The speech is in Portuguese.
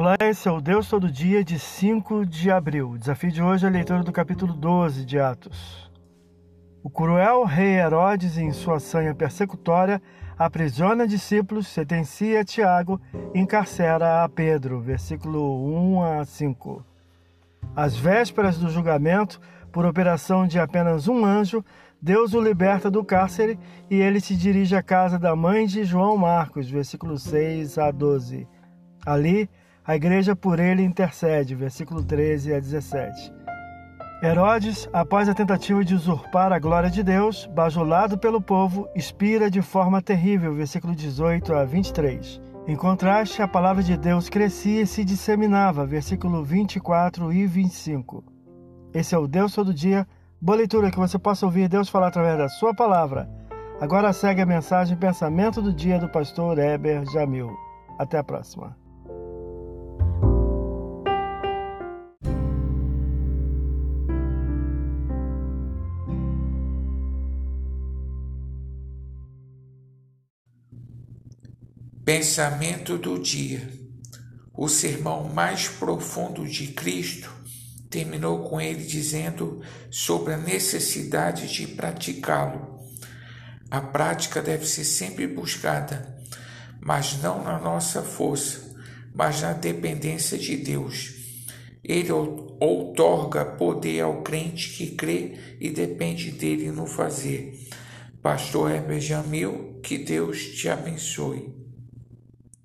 Olá, esse é o Deus Todo Dia de 5 de abril. O desafio de hoje é a leitura do capítulo 12 de Atos. O cruel rei Herodes, em sua sanha persecutória, aprisiona discípulos, sentencia Tiago e encarcera a Pedro. Versículo 1 a 5. Às vésperas do julgamento, por operação de apenas um anjo, Deus o liberta do cárcere e ele se dirige à casa da mãe de João Marcos, versículo 6 a 12. Ali, a igreja por ele intercede, versículo 13 a 17. Herodes, após a tentativa de usurpar a glória de Deus, bajulado pelo povo, expira de forma terrível, versículo 18 a 23. Em contraste, a palavra de Deus crescia e se disseminava, versículo 24 e 25. Esse é o Deus todo dia, boa leitura que você possa ouvir Deus falar através da sua palavra. Agora segue a mensagem Pensamento do Dia do pastor Heber Jamil. Até a próxima. Pensamento do dia. O sermão mais profundo de Cristo terminou com ele dizendo sobre a necessidade de praticá-lo. A prática deve ser sempre buscada, mas não na nossa força, mas na dependência de Deus. Ele outorga poder ao crente que crê e depende dele no fazer. Pastor Heber Jamil, que Deus te abençoe.